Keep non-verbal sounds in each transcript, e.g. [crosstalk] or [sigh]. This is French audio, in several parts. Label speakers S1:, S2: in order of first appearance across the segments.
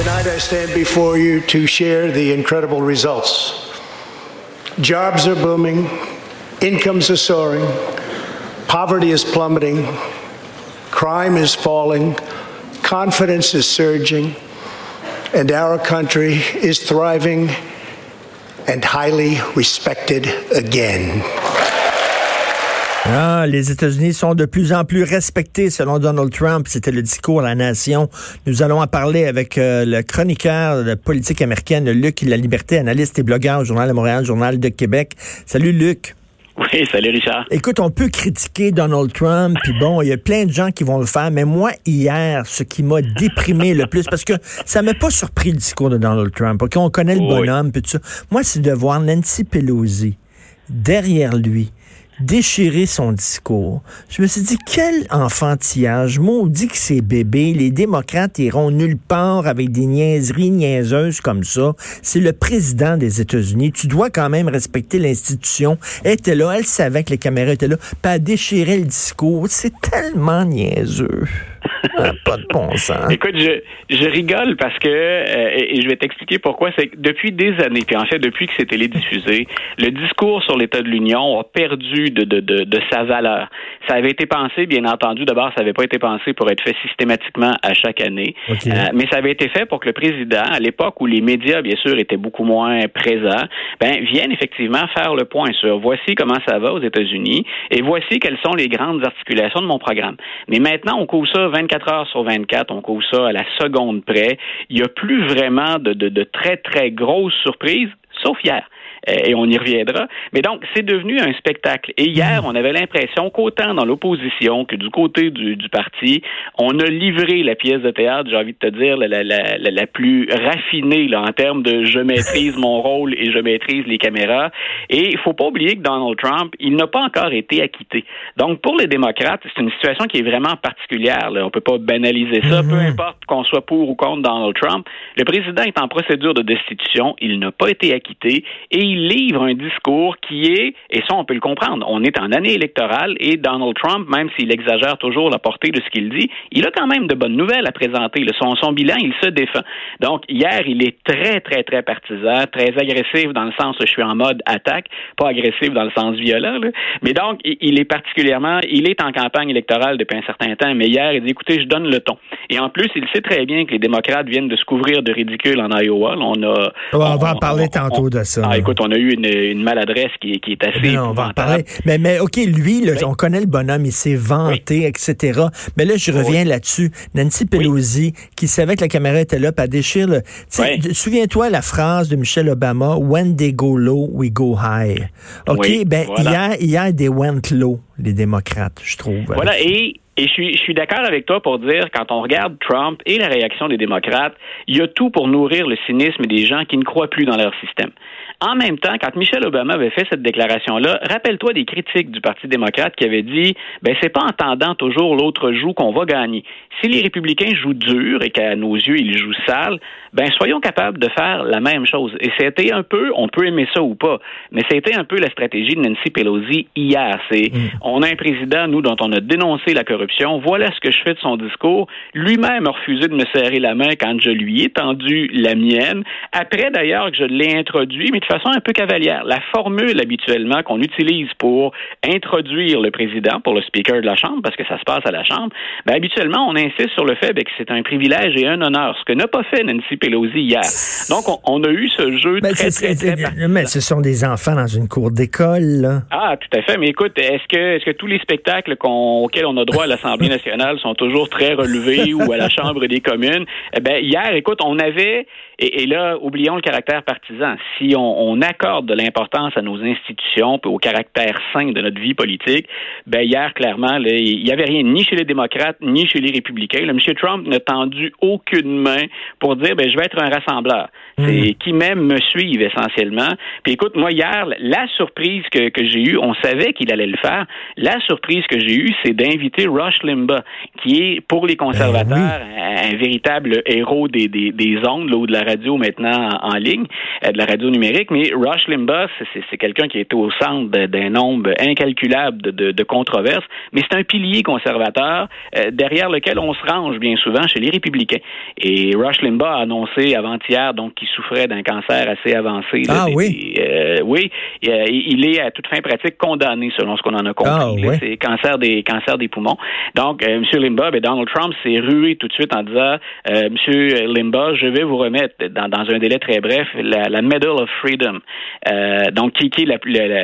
S1: Tonight, I stand before you to share the incredible results. Jobs are booming, incomes are soaring, poverty is plummeting, crime is falling, confidence is surging, and our country is thriving and highly respected again.
S2: Ah, les États-Unis sont de plus en plus respectés selon Donald Trump. C'était le discours à la nation. Nous allons en parler avec euh, le chroniqueur de politique américaine, Luc La Liberté, analyste et blogueur au Journal de Montréal, Journal de Québec. Salut Luc.
S3: Oui, salut Richard.
S2: Écoute, on peut critiquer Donald Trump, puis bon, il y a plein de gens qui vont le faire, mais moi, hier, ce qui m'a déprimé le plus, parce que ça m'a pas surpris le discours de Donald Trump, OK, on connaît le bonhomme, puis tout ça. Moi, c'est de voir Nancy Pelosi derrière lui, déchirer son discours. Je me suis dit, quel enfantillage. Maudit que c'est bébé. Les démocrates iront nulle part avec des niaiseries niaiseuses comme ça. C'est le président des États-Unis. Tu dois quand même respecter l'institution. Elle était là, elle savait que les caméras étaient là, pas déchirer le discours. C'est tellement niaiseux. [laughs] pas de bon sens.
S3: Écoute, je, je rigole parce que, euh, et je vais t'expliquer pourquoi, c'est que depuis des années, puis en fait depuis que c'est télédiffusé, le discours sur l'état de l'Union a perdu de, de, de, de, sa valeur. Ça avait été pensé, bien entendu, d'abord, ça n'avait pas été pensé pour être fait systématiquement à chaque année,
S2: Okay.
S3: euh, mais ça avait été fait pour que le président, à l'époque où les médias, bien sûr, étaient beaucoup moins présents, ben, vienne effectivement faire le point sur voici comment ça va aux États-Unis et voici quelles sont les grandes articulations de mon programme. Mais maintenant, on couvre ça 24 heures sur 24, on couvre ça à la seconde près. Il n'y a plus vraiment de, de, de très, très grosses surprises, sauf hier. Euh, et on y reviendra. Mais donc, c'est devenu un spectacle. Et hier, on avait l'impression qu'autant dans l'opposition que du côté du, du, parti, on a livré la pièce de théâtre, j'ai envie de te dire, la, la, la, la plus raffinée là, en termes de je maîtrise mon rôle et je maîtrise les caméras. Et il faut pas oublier que Donald Trump, il n'a pas encore été acquitté. Donc, pour les démocrates, c'est une situation qui est vraiment particulière. Là. On peut pas banaliser ça.
S2: Mhm.
S3: Peu importe qu'on soit pour ou contre Donald Trump, le président est en procédure de destitution. Il n'a pas été acquitté et il livre un discours qui est, et ça on peut le comprendre, on est en année électorale et Donald Trump, même s'il exagère toujours la portée de ce qu'il dit, il a quand même de bonnes nouvelles à présenter. Le, son, son bilan, il se défend. Donc hier, il est très, très, très partisan, très agressif dans le sens où je suis en mode attaque, pas agressif dans le sens violent, là. mais donc il est particulièrement, il est en campagne électorale depuis un certain temps, mais hier, il dit, écoutez, je donne le ton. Et en plus, il sait très bien que les démocrates viennent de se couvrir de ridicule en Iowa. Là, on a...
S2: on,
S3: on,
S2: va en parler
S3: on,
S2: tantôt de ça.
S3: Ah, écoute, on a eu une, une maladresse qui, qui, est assez.
S2: Non, on va en parler. Mais, mais OK, lui, là, oui. on connaît le bonhomme, il s'est vanté, oui. etc. Mais là, je reviens oui. là-dessus. Nancy Pelosi, qui savait que la caméra était là, elle déchire. Le... Souviens-toi la phrase de Michelle Obama When they go low, we go high. OK, ben voilà. hier, hier, they went low, les démocrates, je trouve.
S3: Voilà, et et je suis, je suis d'accord avec toi pour dire, quand on regarde Trump et la réaction des démocrates, il y a tout pour nourrir le cynisme des gens qui ne croient plus dans leur système. En même temps, quand Michelle Obama avait fait cette déclaration-là, rappelle-toi des critiques du Parti démocrate qui avaient dit, ben c'est pas en tendant toujours l'autre joue qu'on va gagner. Si les républicains jouent dur et qu'à nos yeux ils jouent sale, ben soyons capables de faire la même chose. Et c'était un peu, on peut aimer ça ou pas, mais c'était un peu la stratégie de Nancy Pelosi hier. C'est, mm. on a un président nous dont on a dénoncé la corruption. Voilà ce que je fais de son discours. Lui-même a refusé de me serrer la main quand je lui ai tendu la mienne. Après d'ailleurs que je l'ai introduit, mais de façon un peu cavalière. La formule habituellement qu'on utilise pour introduire le président, pour le speaker de la Chambre, parce que ça se passe à la Chambre, ben, habituellement, on insiste sur le fait ben, que c'est un privilège et un honneur, ce que n'a pas fait Nancy Pelosi hier. Donc, on, on a eu ce jeu
S2: ben,
S3: très, très, très, très
S2: Mais ce sont des enfants dans une cour d'école, là.
S3: Ah, tout à fait. Mais écoute, est-ce que, est-ce que tous les spectacles qu auxquels on a droit à l'Assemblée [laughs] nationale sont toujours très relevés ou à la Chambre des communes? Eh ben, hier, écoute, on avait, et, et là, oublions le caractère partisan. Si on, on, accorde de l'importance à nos institutions et au caractère sain de notre vie politique, ben hier, clairement, il n'y avait rien ni chez les démocrates ni chez les républicains. M. Trump n'a tendu aucune main pour dire ben, je vais être un rassembleur. Hmm. C'est qui même me suivent essentiellement. Puis écoute, moi hier, la surprise que, que j'ai eue, on savait qu'il allait le faire. La surprise que j'ai eue, c'est d'inviter Rush Limbaugh, qui est pour les conservateurs ben un, véritable héros des, des, des ondes là, ou de la radio maintenant en, ligne, euh, de la radio numérique. Mais Rush Limbaugh, c'est quelqu'un qui est au centre d'un nombre incalculable de, de, de controverses. Mais c'est un pilier conservateur euh, derrière lequel on se range bien souvent chez les républicains. Et Rush Limbaugh a annoncé avant-hier donc qu'il souffrait d'un cancer assez avancé.
S2: ah oui?
S3: Euh, oui, il est à toute fin pratique condamné selon ce qu'on en a compris. Ah, c'est cancer des cancer des poumons. Donc M. Limbaugh, ben, Donald Trump s'est rué tout de suite en disant euh, Monsieur Limbaugh, je vais vous remettre dans, dans un délai très bref la, la Medal of Freedom. Euh, donc qui, qui est la,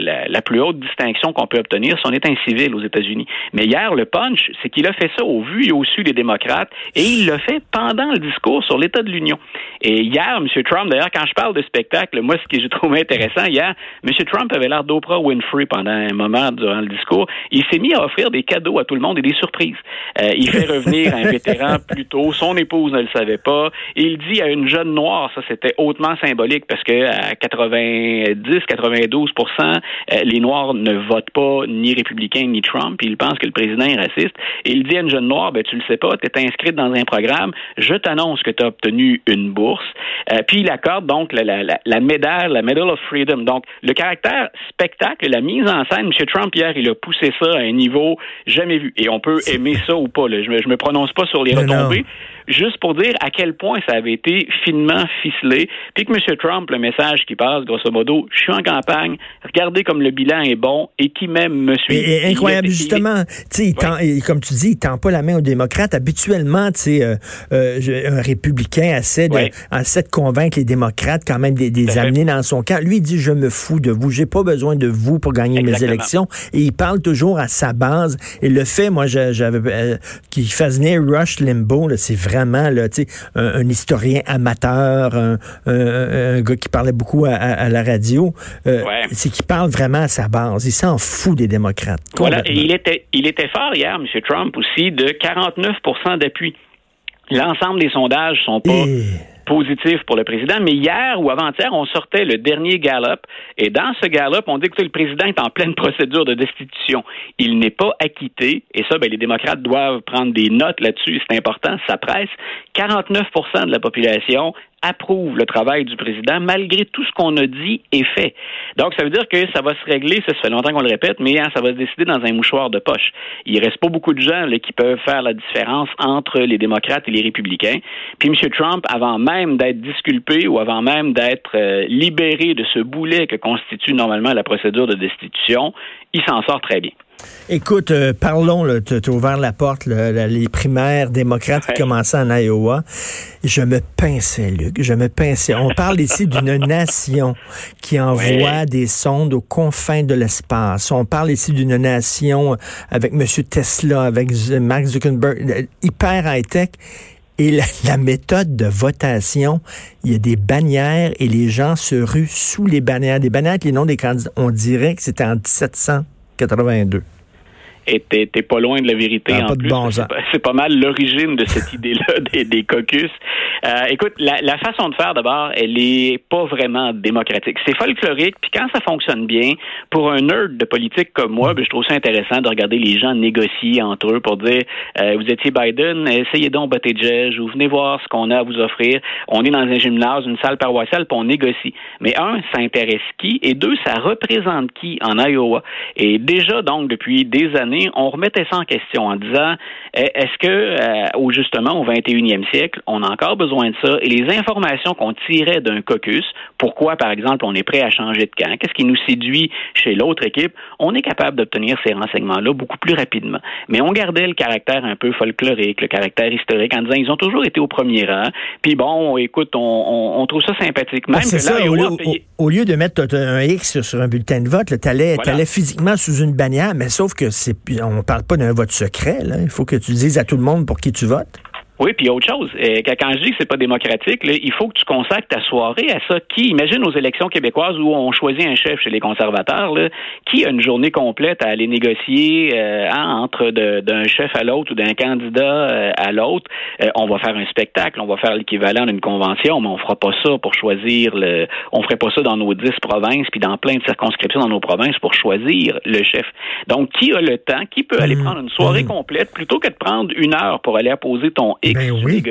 S3: la, la, plus haute distinction qu'on peut obtenir si on est un civil aux États-Unis. Mais hier, le punch, c'est qu'il a fait ça au vu et au su des démocrates et il l'a fait pendant le discours sur l'État de l'Union. Et hier, M. Trump, d'ailleurs, quand je parle de spectacle, moi, ce que j'ai trouvé intéressant hier, M. Trump avait l'air d'Oprah Winfrey pendant un moment durant le discours. Il s'est mis à offrir des cadeaux à tout le monde et des surprises. Euh, il fait revenir un vétéran [laughs] plus tôt. Son épouse ne le savait pas. Il dit à une jeune noire, ça c'était hautement symbolique parce que à 90-92% euh, les Noirs ne votent pas ni républicain ni Trump. Ils pensent que le président est raciste. Et il dit à une jeune noire, ben tu le sais pas, tu es inscrite dans un programme. Je t'annonce que tu as obtenu une bourse. Euh, puis il accorde donc la, la, la, médaille, la Medal of Freedom. Donc le caractère spectacle, la mise en scène, M. Trump hier, il a poussé ça à un niveau jamais vu. Et on peut aimer ça ou pas. Là. Je, me, me prononce pas sur les retombées juste pour dire à quel point ça avait été finement ficelé, puis que M. Trump, le message qui passe, grosso modo, je suis en campagne, regardez comme le bilan est bon et qui même me suit.
S2: Et, incroyable, justement, il comme tu dis, il tend pas la main aux démocrates. Habituellement, euh, euh, un républicain essaie de, essaie de convaincre les démocrates quand même des, des amener dans son camp. Lui, il dit, je me fous de vous, j'ai pas besoin de vous pour gagner mes élections. Et il parle toujours à sa base. Et le fait, moi, j'avais euh, qu'il fasse venir Rush Limbaugh, c'est vrai vraiment là, un, un historien amateur, un, un, gars qui parlait beaucoup à, la radio, euh, c'est qu'il parle vraiment à sa base. Il s'en fout des démocrates.
S3: Voilà, et il était, il était fort hier, M. Trump aussi, de 49% d'appui. L'ensemble des sondages sont pas positif pour le président. Mais hier ou avant-hier, on sortait le dernier Gallup. Et dans ce Gallup, on dit que le président est en pleine [laughs] procédure de destitution. Il n'est pas acquitté. Et ça, ben, les démocrates doivent prendre des notes là-dessus. C'est important. Ça presse. 49 de la population approuve le travail du président malgré tout ce qu'on a dit et fait. Donc, ça veut dire que ça va se régler, ça, fait longtemps qu'on le répète, mais hein, ça va se décider dans un mouchoir de poche. Il reste pas beaucoup de gens qui peuvent faire la différence entre les démocrates et les républicains. Puis M. Trump, avant même d'être disculpé ou avant même d'être euh, libéré de ce boulet que constitue normalement la procédure de destitution, il s'en sort très bien.
S2: Écoute, euh, parlons, tu as ouvert la porte, les primaires démocrates qui commençaient en Iowa. Je me pinçais, Luc, je me pinçais. On parle ici d'une [laughs] nation qui envoie des sondes aux confins de l'espace. On parle ici d'une nation avec M. Tesla, avec Mark Zuckerberg, euh, hyper high-tech. Et la, méthode de votation, il y a des bannières et les gens se ruent sous les bannières. Des bannières avec les noms des candidats. On dirait que c'était en 1782
S3: et t'es pas loin de la vérité en plus. c'est pas, mal l'origine de cette [laughs] idée-là des, des, caucus. Euh, écoute, la, la, façon de faire d'abord, elle est pas vraiment démocratique. C'est folklorique, puis quand ça fonctionne bien, pour un nerd de politique comme moi, ben, je trouve ça intéressant de regarder les gens négocier entre eux pour dire euh, vous étiez Biden, essayez donc Buttigieg, ou venez voir ce qu'on a à vous offrir. On est dans un gymnase, une salle paroissiale, puis on négocie. Mais un, ça intéresse qui, et deux, ça représente qui en Iowa? Et déjà donc depuis des années on remettait ça en question en disant eh, est-ce que, euh, au justement, au 21e siècle, on a encore besoin de ça? Et les informations qu'on tirait d'un caucus, pourquoi, par exemple, on est prêt à changer de camp, qu'est-ce qui nous séduit chez l'autre équipe, on est capable d'obtenir ces renseignements-là beaucoup plus rapidement. Mais on gardait le caractère un peu folklorique, le caractère historique, en disant ils ont toujours été au premier rang. Puis bon, écoute, on, trouve ça sympathique.
S2: Même que ça, au, lieu, de mettre un X sur un bulletin de vote, tu allais, physiquement sous une bannière, mais sauf que c'est on parle pas d'un vote secret. Là. Il faut que tu dises à tout le monde pour qui tu votes.
S3: Oui, puis autre chose, euh, quand je dis que c'est pas démocratique, il faut que tu consacres ta soirée à ça. Qui, imagine aux élections québécoises où on choisit un chef chez les conservateurs, qui a une journée complète à aller négocier euh, hein, entre d'un chef à l'autre ou d'un candidat euh, à l'autre. on va faire un spectacle, on va faire l'équivalent d'une convention, mais on fera pas ça pour choisir le. On ferait pas ça dans nos dix provinces puis dans plein de circonscriptions dans nos provinces pour choisir le chef. Donc, qui a le temps, qui peut aller mmh. prendre une soirée mmh. complète plutôt que de prendre une heure pour aller apposer ton ben oui.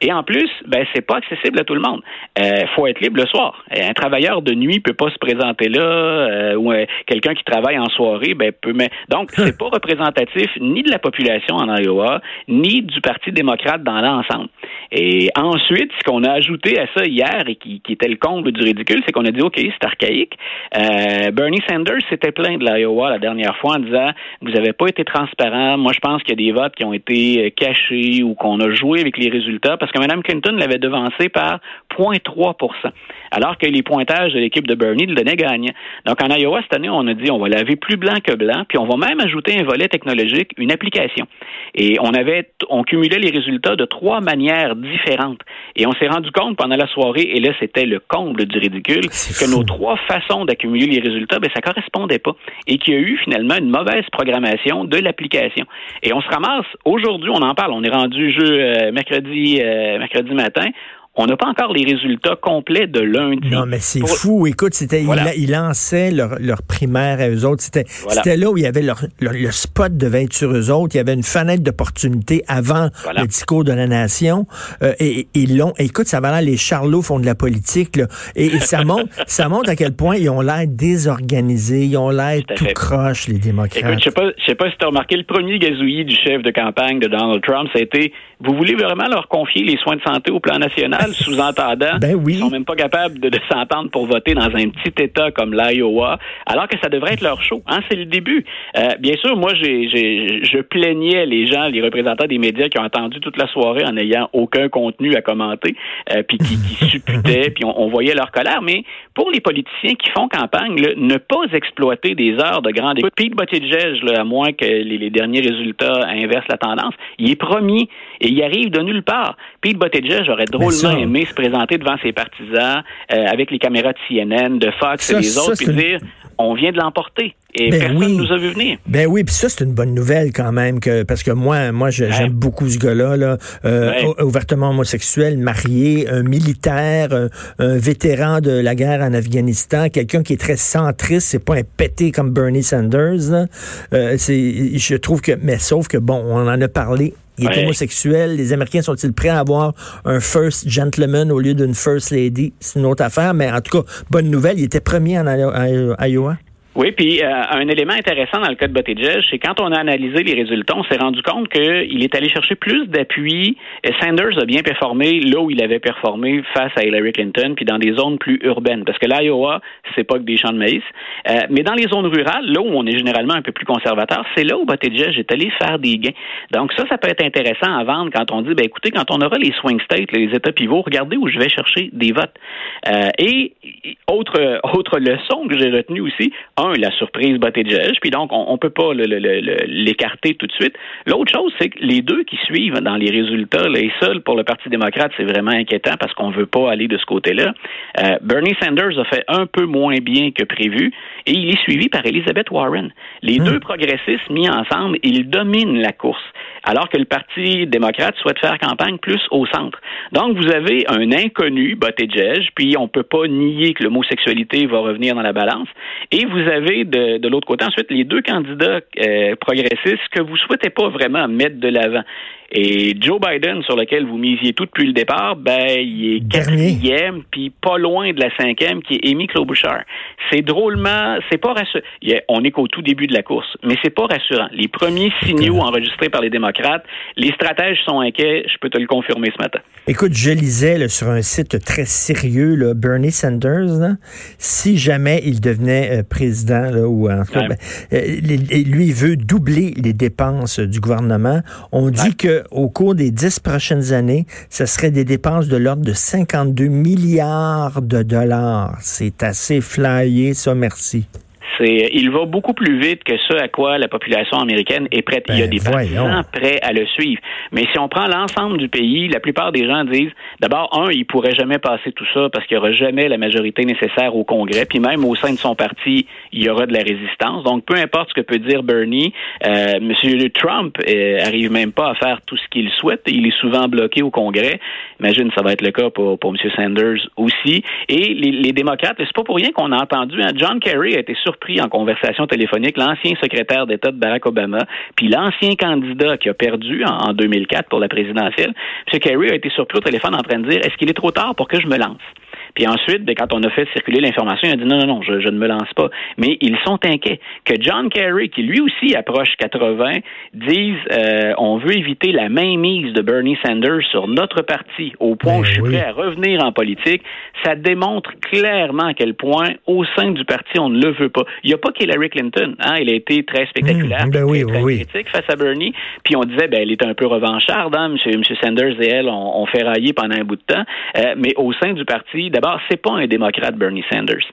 S3: Et en plus, ben c'est pas accessible à tout le monde. Euh, faut être libre le soir. Un travailleur de nuit peut pas se présenter là, euh, ou euh, quelqu'un qui travaille en soirée, ben peut. Mais donc [laughs] c'est pas représentatif ni de la population en Iowa, ni du Parti démocrate dans l'ensemble. Et ensuite, ce qu'on a ajouté à ça hier et qui, était le comble du ridicule, c'est qu'on a dit ok, c'est archaïque. Euh, Bernie Sanders s'était plaint de l'Iowa la dernière fois en disant vous avez pas été transparent. Moi, je pense qu'il y a des votes qui ont été cachés ou qu'on a joué avec les résultats parce que Mme Clinton l'avait devancé par 0,3% alors que les pointages de l'équipe de Bernie le donnaient gagnant. Donc, en Iowa, cette année, on a dit on va laver plus blanc que blanc, puis on va même ajouter un volet technologique, une application. Et on avait, on cumulait les résultats de trois manières différentes. Et on s'est rendu compte pendant la soirée, et là, c'était le comble du ridicule, que nos trois façons d'accumuler les résultats, ben, ça correspondait pas. Et qu'il y a eu finalement une mauvaise programmation de l'application. Et on se ramasse, aujourd'hui, on en parle, on est rendu jeu euh, mercredi, euh, mercredi matin. On n'a pas encore les résultats complets de lundi.
S2: Non, mais c'est fou. Écoute, c'était ils, lançaient leur, leur, primaire à eux autres. C'était c'était là où il y avait leur, le spot devait être sur eux autres. Il y avait une fenêtre d'opportunité avant le discours de la nation. Euh, et ils l'ont. Écoute, ça va là, les charlots font de la politique. Là, et, ça montre [laughs] ça montre à quel point ils ont l'air désorganisés. Ils ont l'air tout, croche, les démocrates.
S3: Écoute, je sais pas, je sais pas si tu as remarqué, le premier gazouillis du chef de campagne de Donald Trump, ça a été, vous voulez vraiment leur confier les soins de santé au plan national? Sous-entendant
S2: ben oui.
S3: sont même pas capables de, s'entendre pour voter dans un petit État comme l'Iowa, alors que ça devrait être leur show. Hein, c'est le début. Euh, bien sûr, moi, j'ai, je plaignais les gens, les représentants des médias qui ont entendu toute la soirée en n'ayant aucun contenu à commenter, euh, puis qui, qui supputaient, [laughs] puis on, voyait leur colère. Mais pour les politiciens qui font campagne, ne pas exploiter des heures de grande écoute. Pete Buttigieg, à moins que les, les, derniers résultats inversent la tendance, il est promis et il arrive de nulle part. Pete Buttigieg j'aurais drôlement aimé se présenter devant ses partisans euh, avec les caméras de CNN, de Fox et les autres, puis dire on vient de l'emporter. Et ben personne oui. nous a vu venir.
S2: Ben oui, puis ça, c'est une bonne nouvelle quand même, que parce que moi, moi j'aime beaucoup ce gars-là, là, euh, ouvertement homosexuel, marié, un militaire, un, vétéran de la guerre en Afghanistan, quelqu'un qui est très centriste, c'est pas un pété comme Bernie Sanders. Euh, c'est, je trouve que, mais sauf que, bon, on en a parlé il est homosexuel. Les Américains sont-ils prêts à avoir un first gentleman au lieu d'une first lady? C'est une autre affaire, mais en tout cas, bonne nouvelle. Il était premier en Iowa.
S3: Oui, puis euh, un élément intéressant dans le cas de Buttigieg, c'est quand on a analysé les résultats, on s'est rendu compte qu'il est allé chercher plus d'appui. Sanders a bien performé là où il avait performé face à Hillary Clinton, puis dans des zones plus urbaines, parce que l'Iowa, c'est pas que des champs de maïs. Euh, mais dans les zones rurales, là où on est généralement un peu plus conservateur, c'est là où Buttigieg est allé faire des gains. Donc ça, ça peut être intéressant à vendre quand on dit, ben écoutez, quand on aura les swing states, les États pivots, regardez où je vais chercher des votes. Euh, et autre autre leçon que j'ai retenue aussi, la surprise Buttigieg, puis donc on ne peut pas l'écarter tout de suite. L'autre chose, c'est que les deux qui suivent dans les résultats, les seuls pour le Parti démocrate, c'est vraiment inquiétant parce qu'on ne veut pas aller de ce côté-là. Euh, Bernie Sanders a fait un peu moins bien que prévu et il est suivi par Elizabeth Warren. Les hmm. deux progressistes mis ensemble, ils dominent la course alors que le Parti démocrate souhaite faire campagne plus au centre. Donc, vous avez un inconnu, Buttigieg, puis on ne peut pas nier que l'homosexualité va revenir dans la balance, et vous avez de, l'autre côté ensuite les deux candidats euh, progressistes que vous souhaitez pas vraiment mettre de l'avant. Et Joe Biden, sur lequel vous misiez tout depuis le départ, ben, il est quatrième, puis pas loin de la cinquième, qui est Amy Klobuchar. C'est drôlement, c'est pas rassurant. On est qu'au tout début de la course, mais c'est pas rassurant. Les premiers signaux enregistrés par les démocrates, les stratèges sont inquiets, je peux te le confirmer ce matin.
S2: Écoute, je lisais sur un site très sérieux, là, Bernie Sanders, si jamais il devenait euh, président, ou en tout cas, ben, euh, lui, il veut doubler les dépenses du gouvernement. On dit que au cours des dix prochaines années, ce serait des dépenses de l'ordre de 52 milliards de dollars. C'est assez flyé, ça, merci.
S3: C'est, il va beaucoup plus vite que ce à quoi la population américaine est prête. il y a
S2: Ben,
S3: des partisans prêts à le suivre. Mais si on prend l'ensemble du pays, la plupart des gens disent, d'abord, un, il pourrait jamais passer tout ça parce qu'il n'y aura jamais la majorité nécessaire au Congrès. Puis même au sein de son parti, il y aura de la résistance. Donc, peu importe ce que peut dire Bernie, euh, Monsieur Trump euh, arrive même pas à faire tout ce qu'il souhaite. Il est souvent bloqué au Congrès. Imagine, ça va être le cas pour, pour M. Sanders aussi. Et les, les démocrates, c'est pas pour rien qu'on a entendu, hein, John Kerry a été surpris en conversation téléphonique, l'ancien secrétaire d'État de Barack Obama, puis l'ancien candidat qui a perdu en, en 2004 pour la présidentielle. M. Kerry a été surpris au téléphone en train de dire, est-ce qu'il est trop tard pour que je me lance? Puis ensuite, ben, quand on a fait circuler l'information, il a dit non, non, non, je, je, ne me lance pas. Mais ils sont inquiets que John Kerry, qui lui aussi approche 80, dise euh, on veut éviter la mainmise de Bernie Sanders sur notre parti au point
S2: Ben
S3: où je suis
S2: oui.
S3: prêt à revenir en politique. Ça démontre clairement à quel point, au sein du parti, on ne le veut pas. Il n'y a pas qu'Hillary Clinton. Hein, elle a été très spectaculaire,
S2: Mmh, ben oui,
S3: très,
S2: oui,
S3: critique face à Bernie. Puis on disait, ben, elle est un peu revancharde. Hein, M. Sanders et elle ont, ont fait railler pendant un bout de temps. Euh, mais au sein du parti, d'abord, c'est pas un démocrate, Bernie Sanders.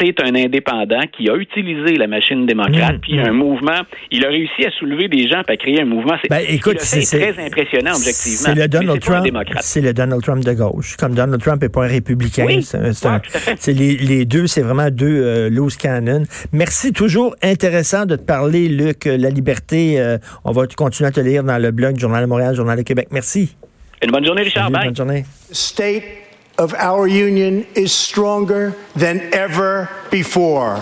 S3: C'est un indépendant qui a utilisé la machine démocrate,
S2: Mmh,
S3: puis un mouvement. Il a réussi à soulever des gens, puis à créer un mouvement. C'est
S2: Ben,
S3: très impressionnant, objectivement.
S2: C'est le Donald Trump. C'est le Donald Trump de gauche. Comme Donald Trump n'est pas un républicain.
S3: Oui.
S2: c'est
S3: Ouais,
S2: les, les deux, c'est vraiment deux euh, loose cannon. Merci, toujours intéressant de te parler, Luc. La liberté, euh, on va continuer à te lire dans le blog Journal de Montréal, Journal de Québec. Merci.
S3: Une bonne journée, Richard.
S2: Salut, bonne journée.
S1: State of our union is stronger than ever before.